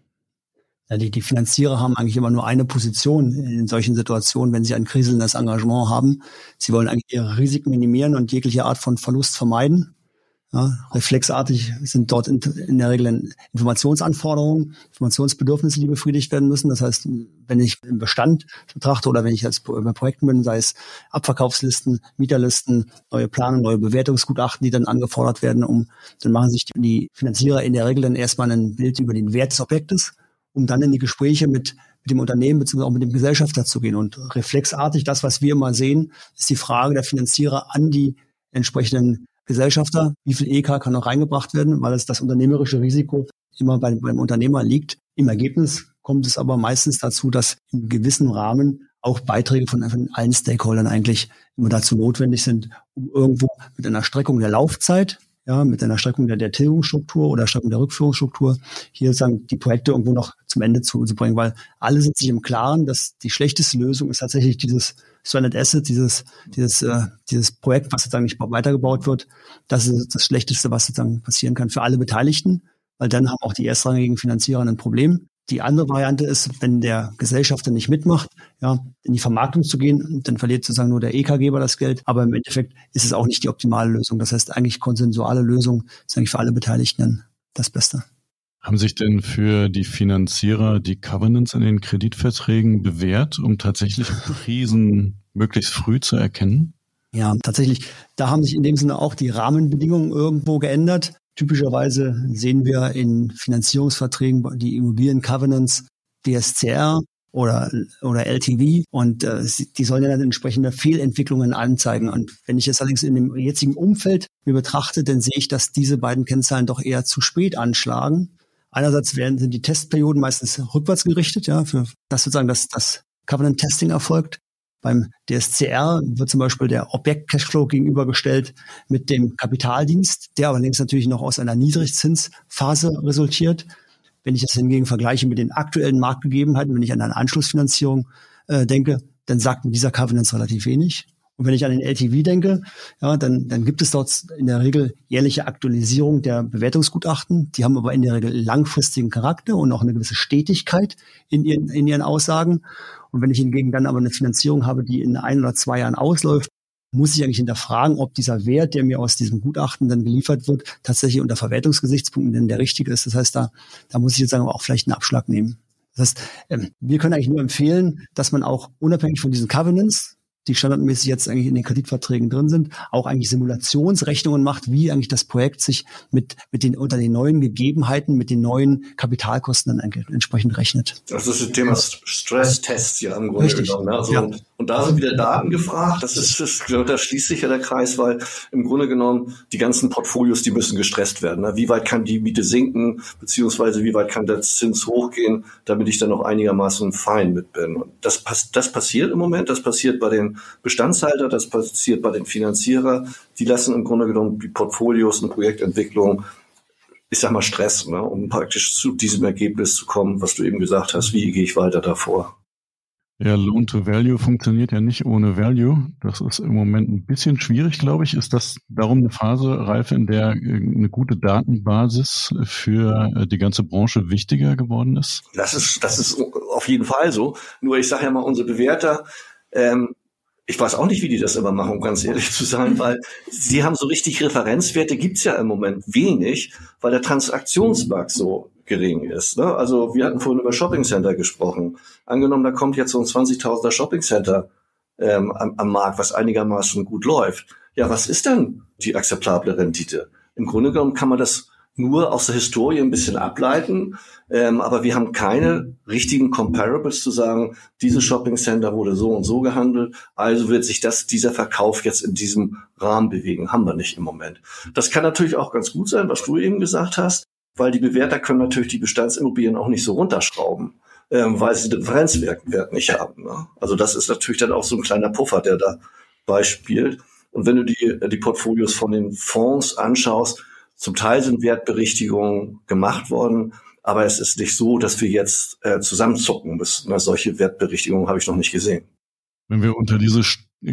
Die, die Finanzierer haben eigentlich immer nur eine Position in solchen Situationen, wenn sie ein kriselndes Engagement haben. Sie wollen eigentlich ihre Risiken minimieren und jegliche Art von Verlust vermeiden. Ja, reflexartig sind dort in, in, der Regel Informationsanforderungen, Informationsbedürfnisse, die befriedigt werden müssen. Das heißt, wenn ich im Bestand betrachte oder wenn ich als bei Projekten bin, sei es Abverkaufslisten, Mieterlisten, neue Planungen, neue Bewertungsgutachten, die dann angefordert werden, um dann machen sich die Finanzierer in der Regel dann erstmal ein Bild über den Wert des Objektes um dann in die Gespräche mit, mit dem Unternehmen bzw. auch mit dem Gesellschafter zu gehen. Und reflexartig, das, was wir immer sehen, ist die Frage der Finanzierer an die entsprechenden Gesellschafter, wie viel EK kann noch reingebracht werden, weil es das unternehmerische Risiko immer beim, beim Unternehmer liegt. Im Ergebnis kommt es aber meistens dazu, dass in gewissem Rahmen auch Beiträge von, von allen Stakeholdern eigentlich immer dazu notwendig sind, um irgendwo mit einer Streckung der Laufzeit ja, mit einer Streckung der, der Tilgungsstruktur oder Streckung der Rückführungsstruktur, hier sagen die Projekte irgendwo noch zum Ende zu, zu bringen, weil alle sind sich im Klaren, dass die schlechteste Lösung ist tatsächlich dieses Stranded Asset, dieses, dieses, äh, dieses Projekt, was sozusagen nicht weitergebaut wird. Das ist das Schlechteste, was sozusagen passieren kann für alle Beteiligten, weil dann haben auch die erstrangigen Finanzierer ein Problem. Die andere Variante ist, wenn der Gesellschafter nicht mitmacht, ja, in die Vermarktung zu gehen, dann verliert sozusagen nur der EK-Geber das Geld. Aber im Endeffekt ist es auch nicht die optimale Lösung. Das heißt, eigentlich konsensuale Lösung ist eigentlich für alle Beteiligten das Beste. Haben sich denn für die Finanzierer die Covenants in den Kreditverträgen bewährt, um tatsächlich Krisen möglichst früh zu erkennen? Ja, tatsächlich. Da haben sich in dem Sinne auch die Rahmenbedingungen irgendwo geändert. Typischerweise sehen wir in Finanzierungsverträgen die Immobilien-Covenants DSCR oder, oder LTV und äh, die sollen ja dann entsprechende Fehlentwicklungen anzeigen. Und wenn ich es allerdings in dem jetzigen Umfeld mir betrachte, dann sehe ich, dass diese beiden Kennzahlen doch eher zu spät anschlagen. Einerseits werden, sind die Testperioden meistens rückwärts gerichtet, ja, für das sozusagen das, das Covenant Testing erfolgt. Beim DSCR wird zum Beispiel der Objekt-Cashflow gegenübergestellt mit dem Kapitaldienst, der allerdings natürlich noch aus einer Niedrigzinsphase resultiert. Wenn ich das hingegen vergleiche mit den aktuellen Marktgegebenheiten, wenn ich an eine Anschlussfinanzierung äh, denke, dann sagt dieser Covenants relativ wenig. Und wenn ich an den LTV denke, ja, dann, dann gibt es dort in der Regel jährliche Aktualisierung der Bewertungsgutachten. Die haben aber in der Regel langfristigen Charakter und auch eine gewisse Stetigkeit in ihren, in ihren Aussagen. Und wenn ich hingegen dann aber eine Finanzierung habe, die in ein oder zwei Jahren ausläuft, muss ich eigentlich hinterfragen, ob dieser Wert, der mir aus diesem Gutachten dann geliefert wird, tatsächlich unter Verwertungsgesichtspunkten denn der richtige ist. Das heißt, da, da muss ich jetzt sagen, auch vielleicht einen Abschlag nehmen. Das heißt, ähm, wir können eigentlich nur empfehlen, dass man auch unabhängig von diesen Covenants, die standardmäßig jetzt eigentlich in den Kreditverträgen drin sind, auch eigentlich Simulationsrechnungen macht, wie eigentlich das Projekt sich mit, mit den, unter den neuen Gegebenheiten, mit den neuen Kapitalkosten dann entsprechend rechnet. Das ist das Thema Stresstests ja im Grunde Richtig. genommen. Ne? Also, ja. und, da sind wieder Daten gefragt. Das ist, das, da schließt sich ja der Kreis, weil im Grunde genommen die ganzen Portfolios, die müssen gestresst werden. Ne? Wie weit kann die Miete sinken, beziehungsweise wie weit kann der Zins hochgehen, damit ich dann noch einigermaßen fein mit bin. Und das, das passiert im Moment. Das passiert bei den Bestandshalter, das passiert bei den Finanzierer. Die lassen im Grunde genommen die Portfolios und Projektentwicklung, ich sag mal, Stress, ne, um praktisch zu diesem Ergebnis zu kommen, was du eben gesagt hast. Wie gehe ich weiter davor? Ja, Loan to Value funktioniert ja nicht ohne Value. Das ist im Moment ein bisschen schwierig, glaube ich. Ist das darum eine Phase, Ralf, in der äh, eine gute Datenbasis für äh, die ganze Branche wichtiger geworden ist? Das ist, das ist auf jeden Fall so. Nur ich sage ja mal, unsere Bewerter, ähm, ich weiß auch nicht, wie die das immer machen, um ganz ehrlich zu sein, weil sie haben so richtig Referenzwerte, gibt's ja im Moment wenig, weil der Transaktionsmarkt so gering ist. Ne? Also wir hatten vorhin über Shopping Center gesprochen. Angenommen, da kommt jetzt so ein 20.000er Shopping Center ähm, am, am Markt, was einigermaßen gut läuft. Ja, was ist denn die akzeptable Rendite? Im Grunde genommen kann man das nur aus der Historie ein bisschen ableiten, ähm, aber wir haben keine richtigen Comparables zu sagen, dieses Shopping Center wurde so und so gehandelt, also wird sich das, dieser Verkauf jetzt in diesem Rahmen bewegen. Haben wir nicht im Moment. Das kann natürlich auch ganz gut sein, was du eben gesagt hast weil die Bewerter können natürlich die Bestandsimmobilien auch nicht so runterschrauben, ähm, weil sie den Differenzwert nicht haben. Ne? Also das ist natürlich dann auch so ein kleiner Puffer, der da beispielt. Und wenn du die, die Portfolios von den Fonds anschaust, zum Teil sind Wertberichtigungen gemacht worden, aber es ist nicht so, dass wir jetzt äh, zusammenzucken müssen. Na, solche Wertberichtigungen habe ich noch nicht gesehen. Wenn wir unter diese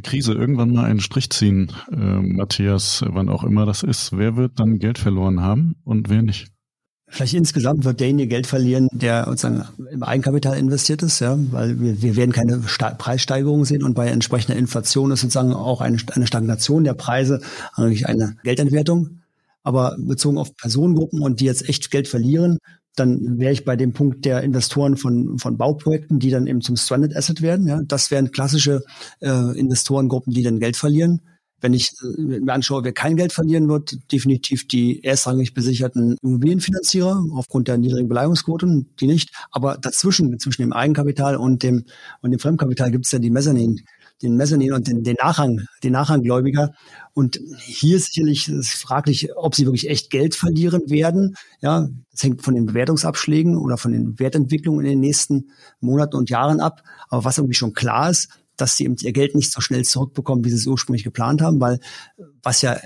Krise irgendwann mal einen Strich ziehen, äh, Matthias, wann auch immer das ist, wer wird dann Geld verloren haben und wer nicht? Vielleicht insgesamt wird derjenige Geld verlieren, der sozusagen im Eigenkapital investiert ist, ja, weil wir, wir werden keine Sta Preissteigerung sehen und bei entsprechender Inflation ist sozusagen auch eine, eine Stagnation der Preise eigentlich eine Geldentwertung. Aber bezogen auf Personengruppen und die jetzt echt Geld verlieren, dann wäre ich bei dem Punkt der Investoren von, von Bauprojekten, die dann eben zum Stranded Asset werden. Ja, das wären klassische äh, Investorengruppen, die dann Geld verlieren. Wenn ich äh, mir anschaue, wer kein Geld verlieren wird, definitiv die erstrangig besicherten Immobilienfinanzierer aufgrund der niedrigen Beleihungsquoten, die nicht. Aber dazwischen, zwischen dem Eigenkapital und dem, und dem Fremdkapital gibt es ja die Mezzanin, den Mezzanin und den, den Nachrang, den Nachranggläubiger. Und hier ist sicherlich ist fraglich, ob sie wirklich echt Geld verlieren werden. Ja, das hängt von den Bewertungsabschlägen oder von den Wertentwicklungen in den nächsten Monaten und Jahren ab. Aber was irgendwie schon klar ist, dass sie eben ihr Geld nicht so schnell zurückbekommen, wie sie es ursprünglich geplant haben, weil was ja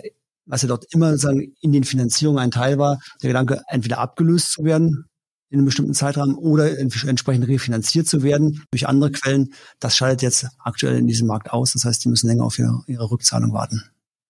was ja dort immer sagen in den Finanzierungen ein Teil war, der Gedanke, entweder abgelöst zu werden in einem bestimmten Zeitraum oder entsprechend refinanziert zu werden durch andere Quellen. Das schaltet jetzt aktuell in diesem Markt aus. Das heißt, die müssen länger auf ihre, ihre Rückzahlung warten.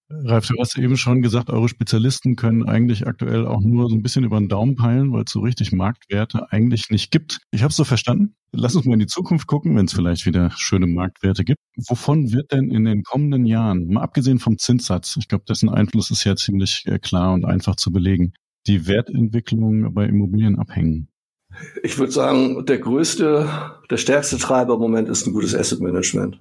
Ralf, du hast eben schon gesagt, eure Spezialisten können eigentlich aktuell auch nur so ein bisschen über den Daumen peilen, weil es so richtig Marktwerte eigentlich nicht gibt. Ich habe es so verstanden. Lass uns mal in die Zukunft gucken, wenn es vielleicht wieder schöne Marktwerte gibt. Wovon wird denn in den kommenden Jahren, mal abgesehen vom Zinssatz, ich glaube, dessen Einfluss ist ja ziemlich äh, klar und einfach zu belegen, die Wertentwicklung bei Immobilien abhängen? Ich würde sagen, der größte, der stärkste Treiber im Moment ist ein gutes Asset Management.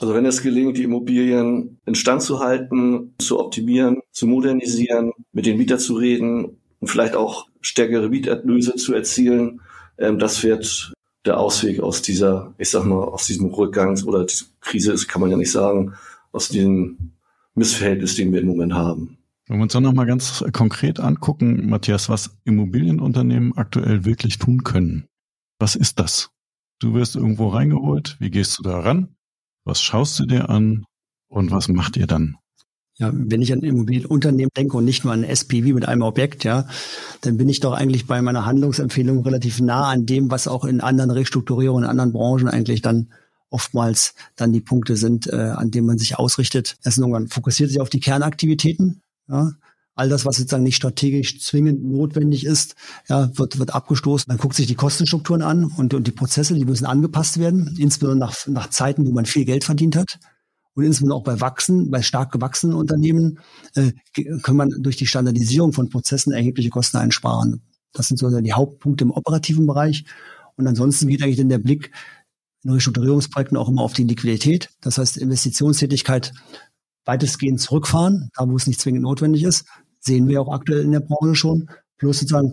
Also wenn es gelingt, die Immobilien instand zu halten, zu optimieren, zu modernisieren, mit den Mietern zu reden und vielleicht auch stärkere Mieterlöse zu erzielen, ähm, das wird der Ausweg aus dieser, ich sag mal, aus diesem Rückgangs- oder Krise ist, kann man ja nicht sagen, aus diesem Missverhältnis, den wir im Moment haben. Wenn wir uns dann nochmal ganz konkret angucken, Matthias, was Immobilienunternehmen aktuell wirklich tun können. Was ist das? Du wirst irgendwo reingeholt. Wie gehst du da ran? Was schaust du dir an und was macht ihr dann? Ja, wenn ich an Immobilienunternehmen denke und nicht nur an SPV mit einem Objekt, ja, dann bin ich doch eigentlich bei meiner Handlungsempfehlung relativ nah an dem, was auch in anderen Restrukturierungen, in anderen Branchen eigentlich dann oftmals dann die Punkte sind, äh, an denen man sich ausrichtet. Erstens, man fokussiert sich auf die Kernaktivitäten, ja, all das, was sozusagen nicht strategisch zwingend notwendig ist, ja, wird, wird abgestoßen. Man guckt sich die Kostenstrukturen an und, und die Prozesse, die müssen angepasst werden, insbesondere nach, nach Zeiten, wo man viel Geld verdient hat. Und insbesondere auch bei wachsen, bei stark gewachsenen Unternehmen äh, kann man durch die Standardisierung von Prozessen erhebliche Kosten einsparen. Das sind so die Hauptpunkte im operativen Bereich. Und ansonsten geht eigentlich dann der Blick in Restrukturierungsprojekten auch immer auf die Liquidität. Das heißt, Investitionstätigkeit weitestgehend zurückfahren, da wo es nicht zwingend notwendig ist, sehen wir auch aktuell in der Branche schon. Plus sozusagen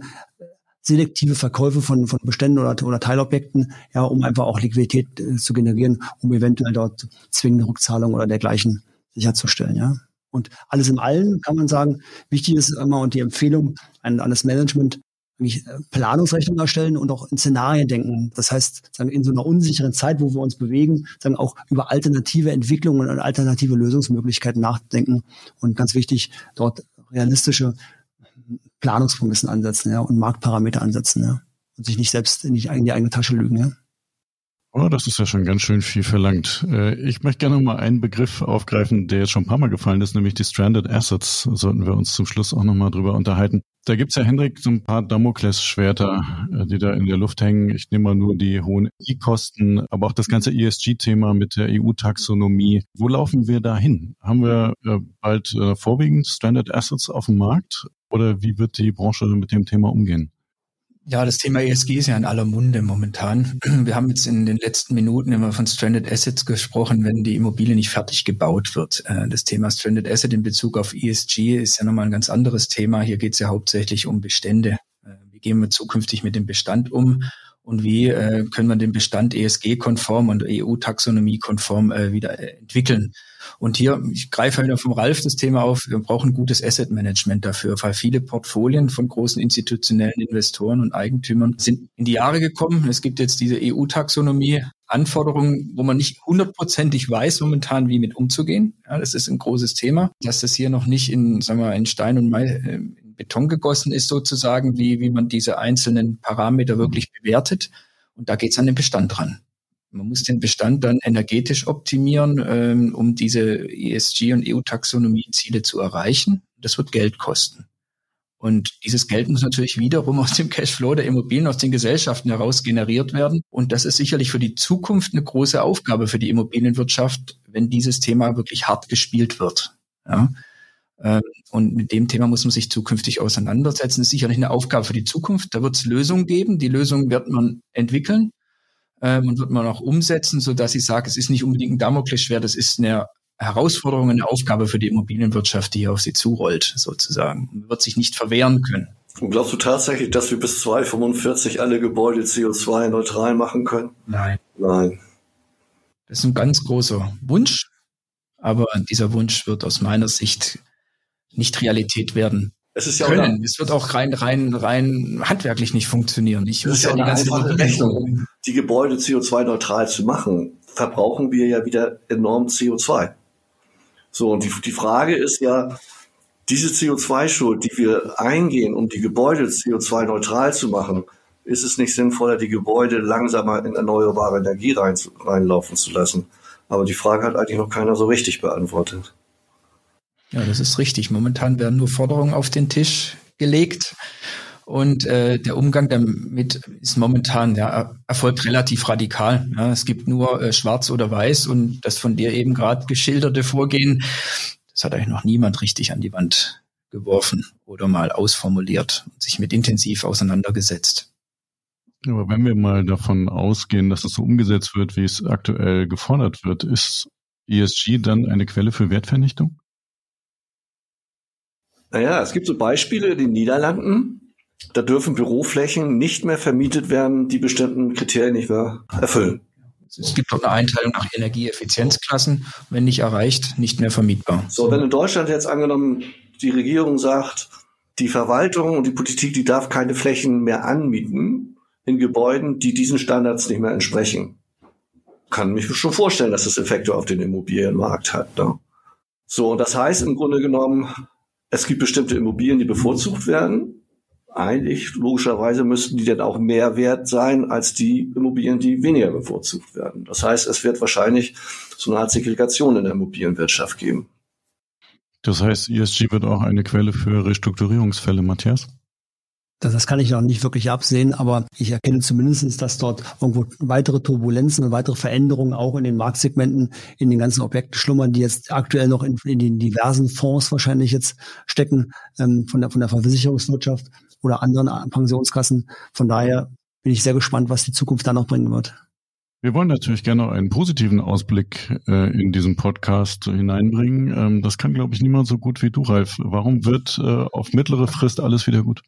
selektive Verkäufe von, von Beständen oder, oder Teilobjekten, ja, um einfach auch Liquidität äh, zu generieren, um eventuell dort zwingende Rückzahlungen oder dergleichen sicherzustellen, ja. Und alles in allem kann man sagen, wichtig ist immer und die Empfehlung an, an das Management, äh, Planungsrechnung erstellen und auch in Szenarien denken. Das heißt, sagen, in so einer unsicheren Zeit, wo wir uns bewegen, sagen auch über alternative Entwicklungen und alternative Lösungsmöglichkeiten nachdenken. Und ganz wichtig, dort realistische Planungsprämissen ansetzen, ja, und Marktparameter ansetzen, ja. Und sich nicht selbst in die, in die eigene Tasche lügen, ja. Oh, das ist ja schon ganz schön viel verlangt. Äh, ich möchte gerne mal einen Begriff aufgreifen, der jetzt schon ein paar Mal gefallen ist, nämlich die Stranded Assets. Sollten wir uns zum Schluss auch nochmal drüber unterhalten. Da gibt's ja, Hendrik, so ein paar Damoklesschwerter, äh, die da in der Luft hängen. Ich nehme mal nur die hohen E-Kosten, aber auch das ganze ESG-Thema mit der EU-Taxonomie. Wo laufen wir da hin? Haben wir äh, bald vorwiegend Stranded Assets auf dem Markt? Oder wie wird die Branche mit dem Thema umgehen? Ja, das Thema ESG ist ja in aller Munde momentan. Wir haben jetzt in den letzten Minuten immer von Stranded Assets gesprochen, wenn die Immobilie nicht fertig gebaut wird. Äh, das Thema Stranded Asset in Bezug auf ESG ist ja nochmal ein ganz anderes Thema. Hier geht es ja hauptsächlich um Bestände. Äh, wie gehen wir zukünftig mit dem Bestand um? Und wie äh, können wir den Bestand ESG-konform und EU-Taxonomie-konform wieder entwickeln? Und hier, ich greife wieder vom Ralf das Thema auf, wir brauchen gutes Asset Management dafür, weil viele Portfolien von großen institutionellen Investoren und Eigentümern sind in die Jahre gekommen. Es gibt jetzt diese EU-Taxonomie, Anforderungen, wo man nicht hundertprozentig weiß momentan, wie mit umzugehen. Ja, das ist ein großes Thema, dass das hier noch nicht in, sagen wir, in Stein und Mai, äh, in Beton gegossen ist sozusagen, wie, wie man diese einzelnen Parameter wirklich bewertet. Und da geht es an den Bestand dran. Man muss den Bestand dann energetisch optimieren, ähm, um diese ESG- und EU-Taxonomie-Ziele zu erreichen. Das wird Geld kosten. Und dieses Geld muss natürlich wiederum aus dem Cashflow der Immobilien, aus den Gesellschaften heraus generiert werden. Und das ist sicherlich für die Zukunft eine große Aufgabe für die Immobilienwirtschaft, wenn dieses Thema wirklich hart gespielt wird. Ja. Ähm, und mit dem Thema muss man sich zukünftig auseinandersetzen. Das ist sicherlich eine Aufgabe für die Zukunft. Da wird es Lösungen geben. Die Lösungen wird man entwickeln ähm, und wird man auch umsetzen, so dass ich sage, es ist nicht unbedingt ein Damoklesschwert, das ist eine Herausforderung, eine Aufgabe für die Immobilienwirtschaft, die hier auf sie zurollt, sozusagen. Man wird sich nicht verwehren können. Und glaubst du tatsächlich, dass wir bis 2045 alle Gebäude CO2-neutral machen können? Nein. Nein. Das ist ein ganz großer Wunsch, aber dieser Wunsch wird aus meiner Sicht nicht Realität werden. Es ist ja können. Es wird auch rein, rein, rein handwerklich nicht funktionieren. Ich muss ja, ja die ganze Rechnung. Die Gebäude CO2-neutral zu machen, verbrauchen wir ja wieder enorm CO2. So, und die, die Frage ist ja, diese CO2-Schuld, die wir eingehen, um die Gebäude CO2-neutral zu machen, ist es nicht sinnvoller, die Gebäude langsamer in erneuerbare Energie rein, reinlaufen zu lassen? Aber die Frage hat eigentlich noch keiner so richtig beantwortet. Ja, das ist richtig. Momentan werden nur Forderungen auf den Tisch gelegt. Und äh, der Umgang damit ist momentan ja, erfolgt relativ radikal. Ja, es gibt nur äh, Schwarz oder Weiß und das von dir eben gerade geschilderte Vorgehen, das hat eigentlich noch niemand richtig an die Wand geworfen oder mal ausformuliert und sich mit intensiv auseinandergesetzt. Aber wenn wir mal davon ausgehen, dass es so umgesetzt wird, wie es aktuell gefordert wird, ist ESG dann eine Quelle für Wertvernichtung? Naja, es gibt so Beispiele in den Niederlanden. Da dürfen Büroflächen nicht mehr vermietet werden, die bestimmten Kriterien nicht mehr erfüllen. Es gibt auch eine Einteilung nach Energieeffizienzklassen. Wenn nicht erreicht, nicht mehr vermietbar. So, wenn in Deutschland jetzt angenommen die Regierung sagt, die Verwaltung und die Politik, die darf keine Flächen mehr anmieten in Gebäuden, die diesen Standards nicht mehr entsprechen. Kann mich schon vorstellen, dass das Effekte auf den Immobilienmarkt hat. Ne? So, und das heißt im Grunde genommen, es gibt bestimmte Immobilien, die bevorzugt werden. Eigentlich, logischerweise, müssten die dann auch mehr wert sein als die Immobilien, die weniger bevorzugt werden. Das heißt, es wird wahrscheinlich so eine Art Segregation in der Immobilienwirtschaft geben. Das heißt, ESG wird auch eine Quelle für Restrukturierungsfälle, Matthias? Das, das kann ich noch nicht wirklich absehen, aber ich erkenne zumindest, dass dort irgendwo weitere Turbulenzen und weitere Veränderungen auch in den Marktsegmenten, in den ganzen Objekten schlummern, die jetzt aktuell noch in, in den diversen Fonds wahrscheinlich jetzt stecken, ähm, von, der, von der Versicherungswirtschaft oder anderen Pensionskassen. Von daher bin ich sehr gespannt, was die Zukunft da noch bringen wird. Wir wollen natürlich gerne einen positiven Ausblick äh, in diesen Podcast hineinbringen. Ähm, das kann, glaube ich, niemand so gut wie du, Ralf. Warum wird äh, auf mittlere Frist alles wieder gut?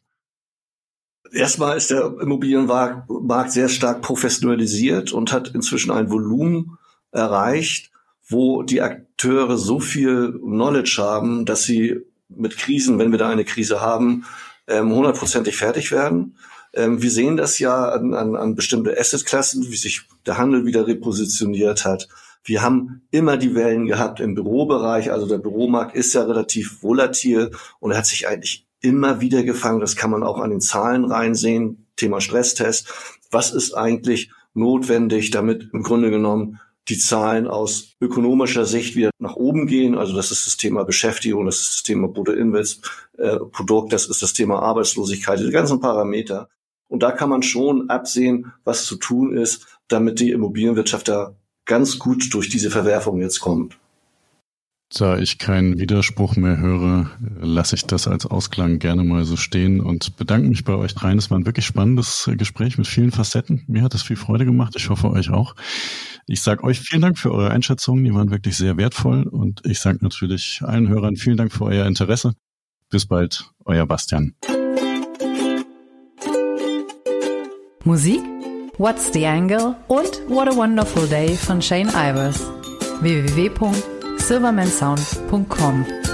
Erstmal ist der Immobilienmarkt sehr stark professionalisiert und hat inzwischen ein Volumen erreicht, wo die Akteure so viel Knowledge haben, dass sie mit Krisen, wenn wir da eine Krise haben, ähm, hundertprozentig fertig werden. Ähm, wir sehen das ja an, an, an bestimmte Assetklassen, wie sich der Handel wieder repositioniert hat. Wir haben immer die Wellen gehabt im Bürobereich. Also der Büromarkt ist ja relativ volatil und er hat sich eigentlich immer wieder gefangen. Das kann man auch an den Zahlen reinsehen. Thema Stresstest. Was ist eigentlich notwendig, damit im Grunde genommen die Zahlen aus ökonomischer Sicht wieder nach oben gehen. Also das ist das Thema Beschäftigung, das ist das Thema Bruttoinvest-Produkt, das ist das Thema Arbeitslosigkeit, die ganzen Parameter. Und da kann man schon absehen, was zu tun ist, damit die Immobilienwirtschaft da ganz gut durch diese Verwerfung jetzt kommt. Da ich keinen Widerspruch mehr höre, lasse ich das als Ausklang gerne mal so stehen und bedanke mich bei euch dreien. Es war ein wirklich spannendes Gespräch mit vielen Facetten. Mir hat es viel Freude gemacht. Ich hoffe euch auch. Ich sage euch vielen Dank für eure Einschätzungen. Die waren wirklich sehr wertvoll. Und ich sage natürlich allen Hörern vielen Dank für euer Interesse. Bis bald, euer Bastian. Musik What's the Angle und What a Wonderful Day von Shane Ivers. www.silvermansound.com